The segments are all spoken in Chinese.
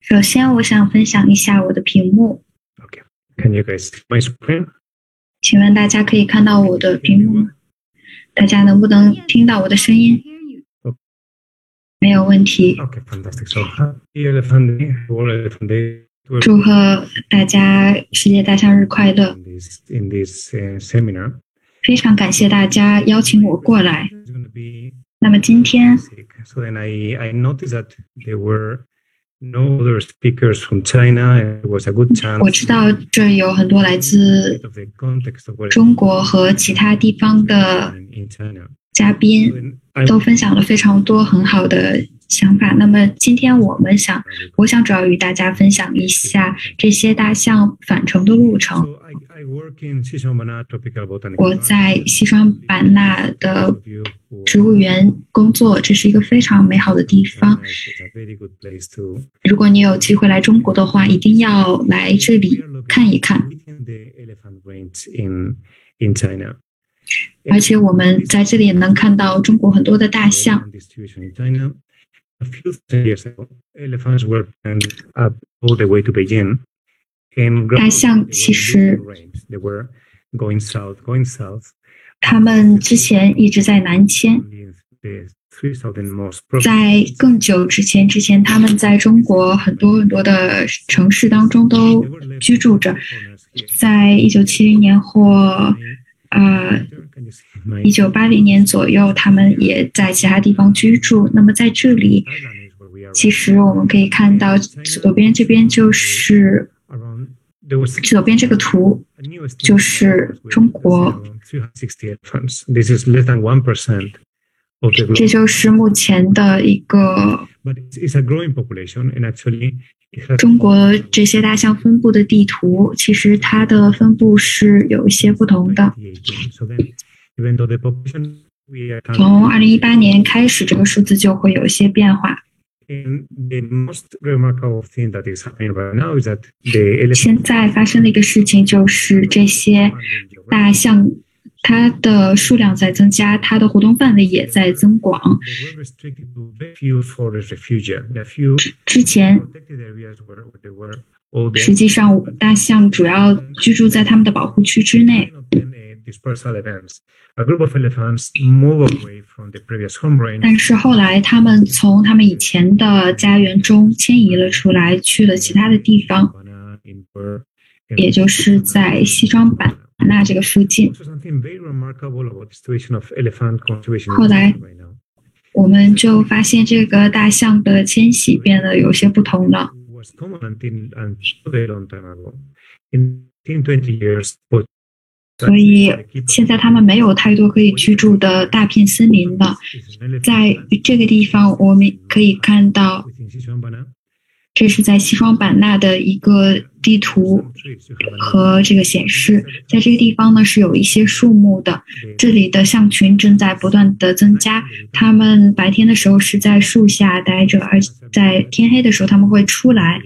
首先，我想分享一下我的屏幕，Okay. Can you guys see my screen? 请问大家可以看到我的屏幕吗？大家能不能听到我的声音？没有问题。Okay, fantastic. So happy Elephant Day, World Elephant Day. 祝贺大家世界大象日快乐！in this in this uh, seminar. 非常感谢大家邀请我过来。那么今天. So then I I noticed that there were no other speakers from China. It was a good chance. 我知道这有很多来自中国和其他地方的.嘉宾，都分享了非常多很好的想法。那么今天我们想，我想主要与大家分享一下这些大象返程的路程。So I, I work in Sisomana Tropical Botanical 我 Park. 在西双版纳 Those 的 of you who 植物园工作，这是一个非常美好的地 are 方。 China, it's a very good place to 如果你有机会来中国的话，一定要来这里看一看。 Within the elephant range in in China. 而且我们在这里也能看到中国很多的大象。 Elephant distribution in China. A few years ago, elephants were planned up all the way to Beijing. 大象其实他们之前一直在南迁。在更久之前之前他们在中国很多很多的城市当中都居住着。在一九七零年或呃一九八零年左右他们也在其他地方居住。那么在这里其实我们可以看到左边这边就是左边这个图就是中国。这就是目前的一个中国这些大象分布的地图其实它的分布是有一些不同的。从二零一八年开始这个数字就会有一些变化。And the most remarkable thing that is happening right now is that the 现在发生的一个事情就是这些大象，它的数量在增加，它的活动范围也在增广。之前实际上大象主要居住在它们的保护区之内 uh, dispersal events. A group of elephants move away from the previous home range 但是后来他们从他们以前的家园中迁移了出来，去了其他的地方 in 也就是在西双版纳这个附近。Very in 后来.我们就发现这个大象的迁徙变得有些不同了。所以现在他们没有太多可以居住的大片森林了。在这个地方，我们可以看到，这是在西双版纳的一个地图和这个显示，在这个地方呢是有一些树木的，这里的象群正在不断的增加。它们白天的时候是在树下待着，而在天黑的时候它们会出来，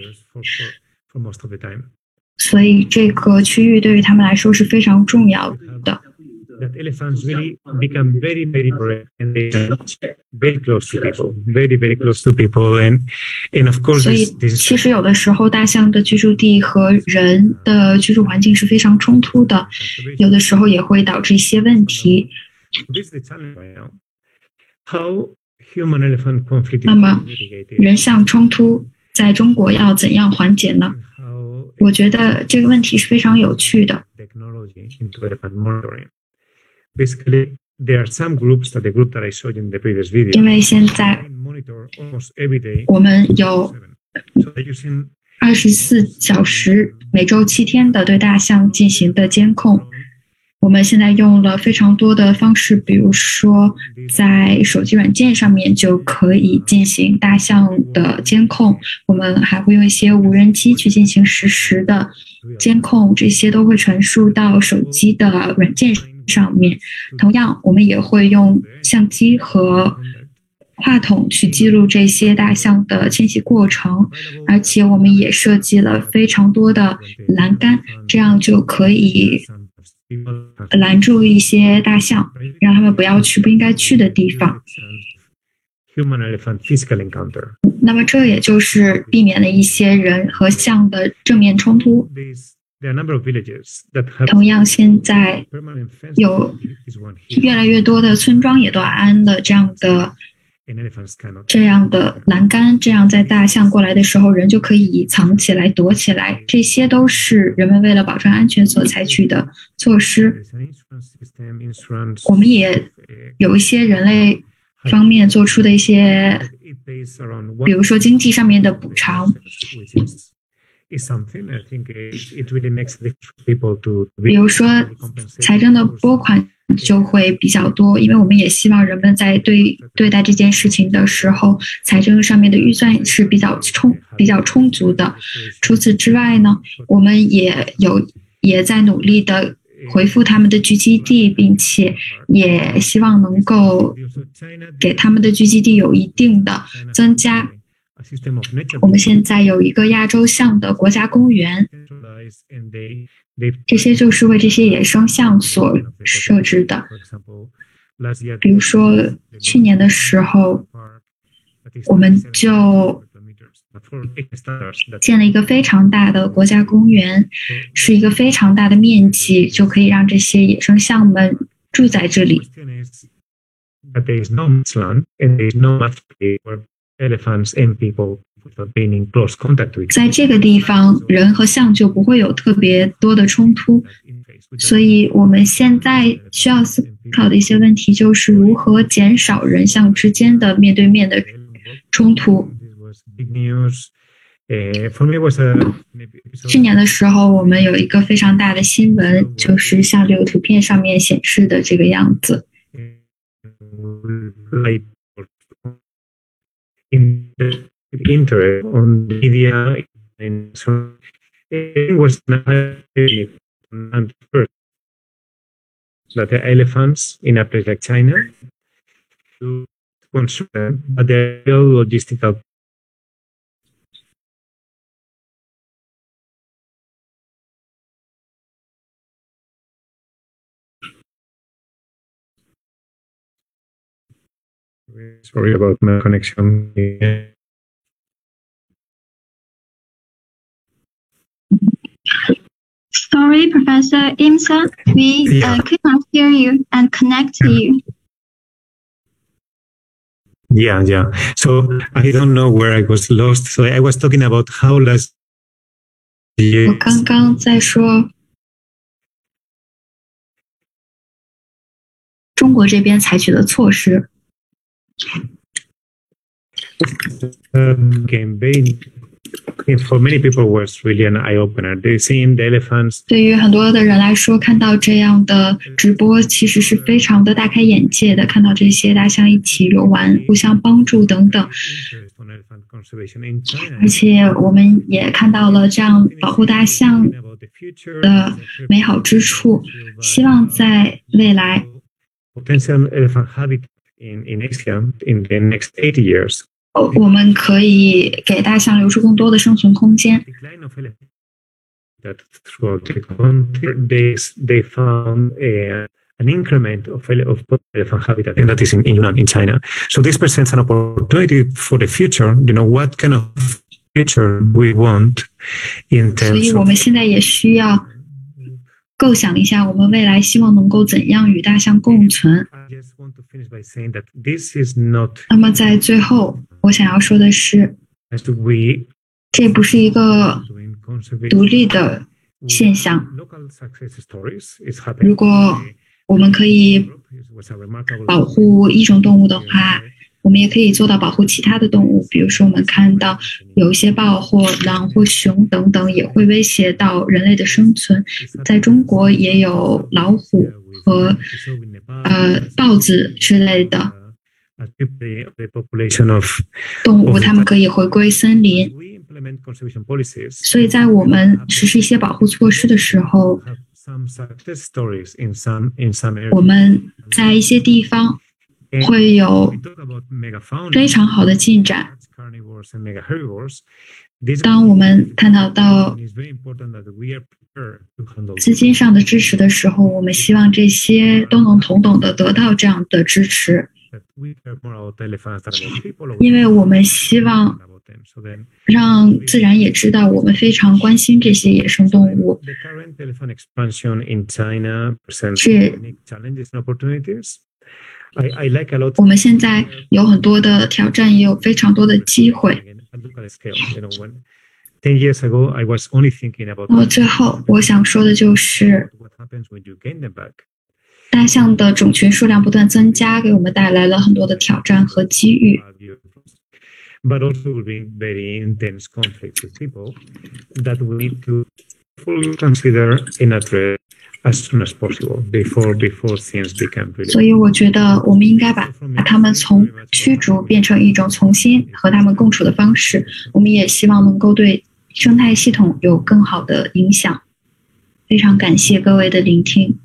所以这个区域对于他们来说是非常重要的。That elephants really become very, very brave and they are very close to people, very, very close to people. And, and of course, 所以其实有的时候大象的居住地和人的居住环境是非常冲突的，有的时候也会导致一些问题。This is the challenge now. How human elephant conflict is 那么?人象冲突在中国要怎样缓解呢？我觉得这个问题是非常有趣的。technology into elephant monitoring. Basically, there are some groups that the group that I showed in the previous video 因为现在.我们有二十四小时、每周七天的对大象进行的监控。我们现在用了非常多的方式，比如说在手机软件上面就可以进行大象的监控。我们还会用一些无人机去进行实时的监控，这些都会传输到手机的软件上面。同样，我们也会用相机和话筒去记录这些大象的迁徙过程，而且我们也设计了非常多的栏杆，这样就可以拦住一些大象让他们不要去不应该去的地方。那么这也就是避免了一些人和象的正面冲突。同样现在有越来越多的村庄也都安了这样的这样的栏杆这样在大象过来的时候人就可以藏起来躲起来这些都是人们为了保证安全所采取的措施。我们也有一些人类方面做出的一些比如说经济上面的补偿。比如说财政的拨款就会比较多，因为我们也希望人们在对对待这件事情的时候，财政上面的预算是比较充比较充足的。除此之外呢，我们也有也在努力的回复他们的聚集地，并且也希望能够给他们的聚集地有一定的增加。我们现在有一个亚洲象的国家公园，这些就是为这些野生象所设置的。比如说去年的时候，我们就建了一个非常大的国家公园，是一个非常大的面积，就可以让这些野生象们住在这里。在这个地方，人和象就不会有特别多的冲突。所以我们现在需要思考的一些问题就是如何减少人像之间的面对面的冲突。去年的时候，我们有一个非常大的新闻，就是像这个图片上面显示的这个样子。Interest on the media and so it was not first. That the elephants in a place like China to consume them, but they're real logistical. Sorry about my connection. Sorry, Professor Imsa, we Yeah. uh, could not hear you and connect to you. Yeah, yeah. So I don't know where I was lost. So I was talking about how last 我 year 刚刚在说，中国这边采取的措施， um, campaign for many people was really an eye opener. They seen the elephants 对于很多的人来说，看到这样的直播，其实是非常的大开眼界的。看到这些大象一起游玩、互相帮助等等， interest on elephant conservation in China. 而且我们也看到了这样保护大象 About the future, 的美好之处。希望在未来， potential elephant habitat in, in Asia in the next 80 years. 呃我们可以给大象留出更多的生存空间。that throughout the country, they, they found a, an increment of, ele- of elephant habitat, and that is in, in Yunnan, in China. So this presents an opportunity for the future. You know, what kind of future we want in 所以 terms 我们现在也需要构想一下，我们未来希望能够怎样与大象共存。I just want to finish by saying that this is not 那么在最后，我想要说的是，这不是一个独立的现象。如果我们可以保护一种动物的话，我们也可以做到保护其他的动物。比如说，我们看到有一些豹或狼或熊等等也会威胁到人类的生存。在中国也有老虎和呃豹子之类的 the population of 动物，它们可以回归森林。所以在我们实施一些保护措施的时候，我们在一些地方会有非常好的进展。当我们探讨到资金上的支持的时候，我们希望这些都能同等的得到这样的支持。因为我们希望让自然也知道我们非常关心这些野生动物。是。我们现在有很多的挑战，也有非常多的机会。那么最后，我想说的就是，大象的种群数量不断增加，给我们带来了很多的挑战和机遇。所以，我觉得我们应该把把他们从驱逐变成一种重新和他们共处的方式。我们也希望能够对生态系统有更好的影响。非常感谢各位的聆听。